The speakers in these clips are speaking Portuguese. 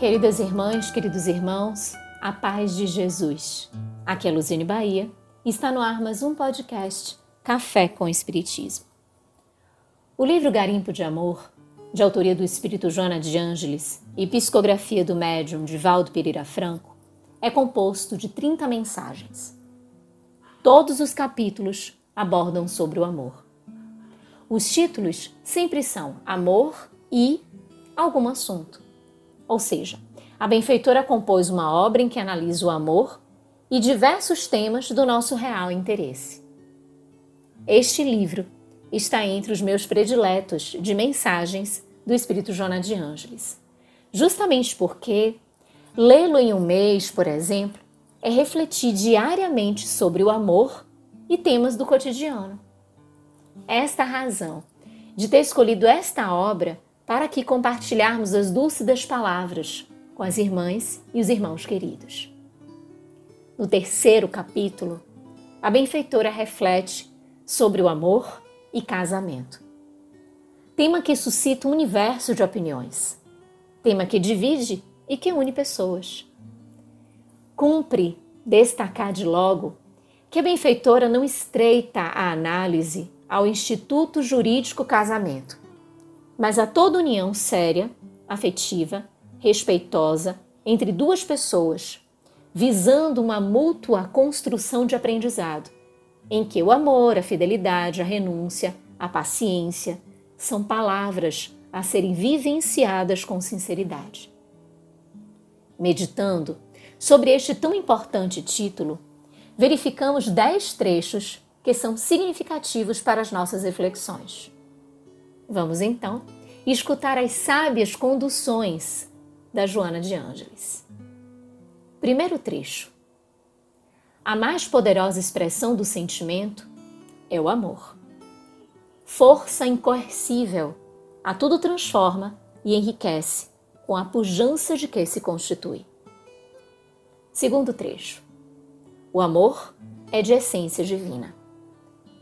Queridas irmãs, queridos irmãos, a paz de Jesus. Aqui é Luziane Bahia e está no ar mais um podcast Café com Espiritismo. O livro Garimpo de Amor, de autoria do espírito Joana de Ângeles e psicografia do médium de Valdo Pereira Franco, é composto de 30 mensagens. Todos os capítulos abordam sobre o amor. Os títulos sempre são Amor e algum assunto ou seja, a benfeitora compôs uma obra em que analisa o amor e diversos temas do nosso real interesse. Este livro está entre os meus prediletos de mensagens do Espírito Jona de Ângeles, justamente porque lê-lo em um mês, por exemplo, é refletir diariamente sobre o amor e temas do cotidiano. Esta razão de ter escolhido esta obra para aqui compartilharmos as dúcidas palavras com as irmãs e os irmãos queridos. No terceiro capítulo, a benfeitora reflete sobre o amor e casamento. Tema que suscita um universo de opiniões. Tema que divide e que une pessoas. Cumpre destacar de logo que a benfeitora não estreita a análise ao Instituto Jurídico Casamento, mas a toda união séria, afetiva, respeitosa entre duas pessoas, visando uma mútua construção de aprendizado, em que o amor, a fidelidade, a renúncia, a paciência são palavras a serem vivenciadas com sinceridade. Meditando sobre este tão importante título, verificamos dez trechos que são significativos para as nossas reflexões. Vamos então escutar as sábias conduções da Joana de Ângeles. Primeiro trecho. A mais poderosa expressão do sentimento é o amor. Força incoercível, a tudo transforma e enriquece com a pujança de que se constitui. Segundo trecho. O amor é de essência divina.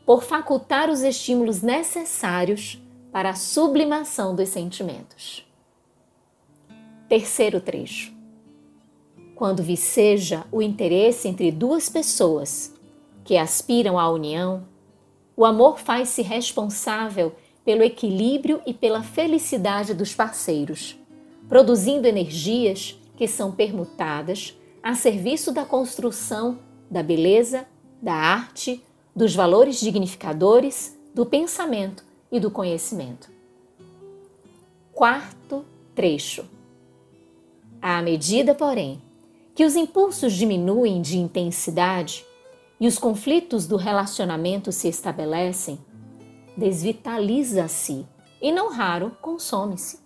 Por facultar os estímulos necessários para a sublimação dos sentimentos. Terceiro trecho. Quando viceja o interesse entre duas pessoas que aspiram à união, o amor faz-se responsável pelo equilíbrio e pela felicidade dos parceiros, produzindo energias que são permutadas a serviço da construção da beleza, da arte, dos valores dignificadores, do pensamento e do conhecimento. Quarto trecho. À medida, porém, que os impulsos diminuem de intensidade e os conflitos do relacionamento se estabelecem, desvitaliza-se e, não raro, consome-se.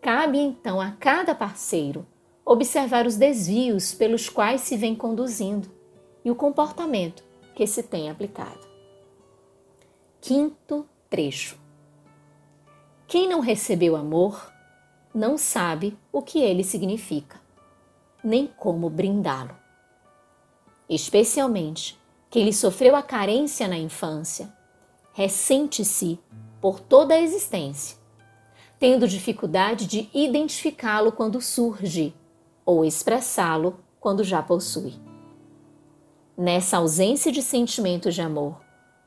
Cabe então a cada parceiro observar os desvios pelos quais se vem conduzindo e o comportamento que se tem aplicado. Quinto trecho. Quem não recebeu amor não sabe o que ele significa, nem como brindá-lo. Especialmente quem lhe sofreu a carência na infância, ressente-se por toda a existência, tendo dificuldade de identificá-lo quando surge ou expressá-lo quando já possui. Nessa ausência de sentimento de amor,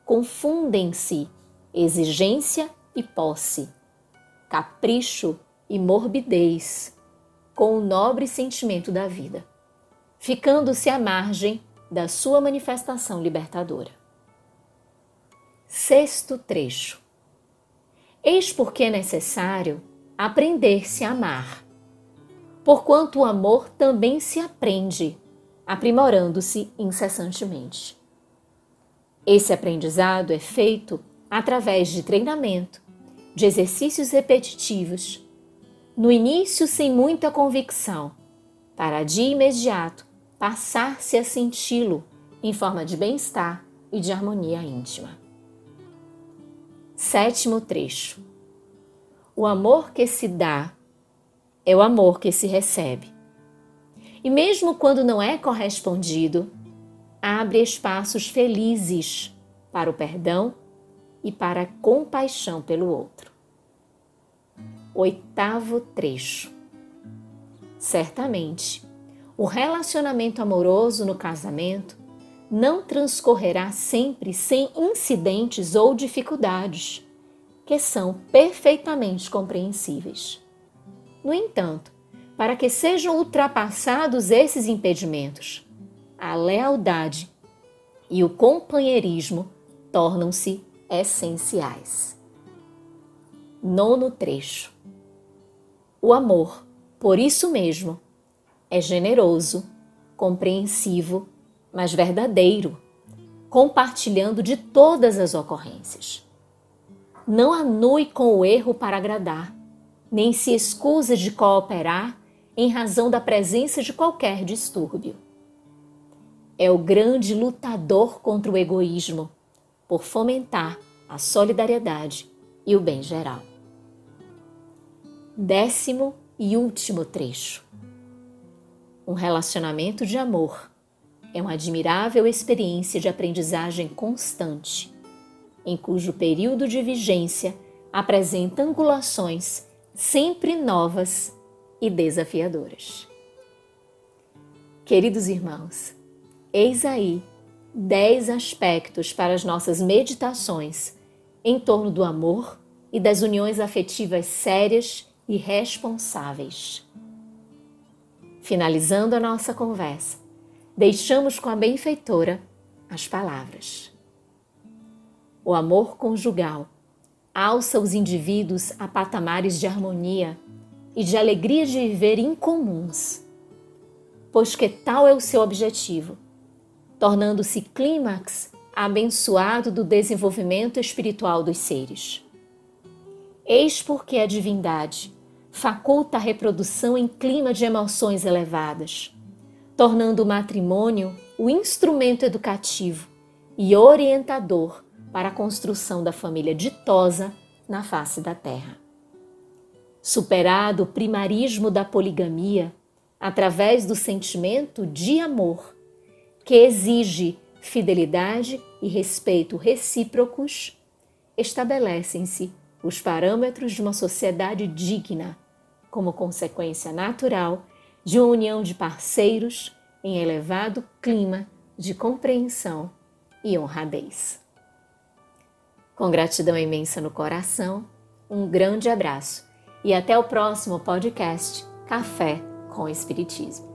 confundem-se exigência e posse, capricho e morbidez, com o nobre sentimento da vida, ficando-se à margem da sua manifestação libertadora. Sexto trecho. Eis porque é necessário aprender-se a amar, porquanto o amor também se aprende, aprimorando-se incessantemente. Esse aprendizado é feito através de treinamento, de exercícios repetitivos, no início sem muita convicção, para de imediato passar-se a senti-lo em forma de bem-estar e de harmonia íntima. Sétimo trecho. O amor que se dá é o amor que se recebe. E mesmo quando não é correspondido, abre espaços felizes para o perdão e para compaixão pelo outro. Oitavo trecho. Certamente, o relacionamento amoroso no casamento não transcorrerá sempre sem incidentes ou dificuldades, que são perfeitamente compreensíveis. No entanto, para que sejam ultrapassados esses impedimentos, a lealdade e o companheirismo tornam-se essenciais. Nono trecho. O amor, por isso mesmo, é generoso, compreensivo, mas verdadeiro, compartilhando de todas as ocorrências. Não anue com o erro para agradar, nem se escusa de cooperar em razão da presença de qualquer distúrbio. É o grande lutador contra o egoísmo, por fomentar a solidariedade e o bem geral. Décimo e último trecho. Um relacionamento de amor é uma admirável experiência de aprendizagem constante, em cujo período de vigência apresenta angulações sempre novas e desafiadoras. Queridos irmãos, eis aí dez aspectos para as nossas meditações em torno do amor e das uniões afetivas sérias e responsáveis. Finalizando a nossa conversa, deixamos com a benfeitora as palavras. O amor conjugal alça os indivíduos a patamares de harmonia e de alegria de viver incomuns, pois que tal é o seu objetivo, tornando-se clímax abençoado do desenvolvimento espiritual dos seres. Eis porque a divindade faculta a reprodução em clima de emoções elevadas, tornando o matrimônio o instrumento educativo e orientador para a construção da família ditosa na face da terra. Superado o primarismo da poligamia, através do sentimento de amor, que exige fidelidade e respeito recíprocos, estabelecem-se os parâmetros de uma sociedade digna como consequência natural de uma união de parceiros em elevado clima de compreensão e honradez. Com gratidão imensa no coração, um grande abraço e até o próximo podcast Café com Espiritismo.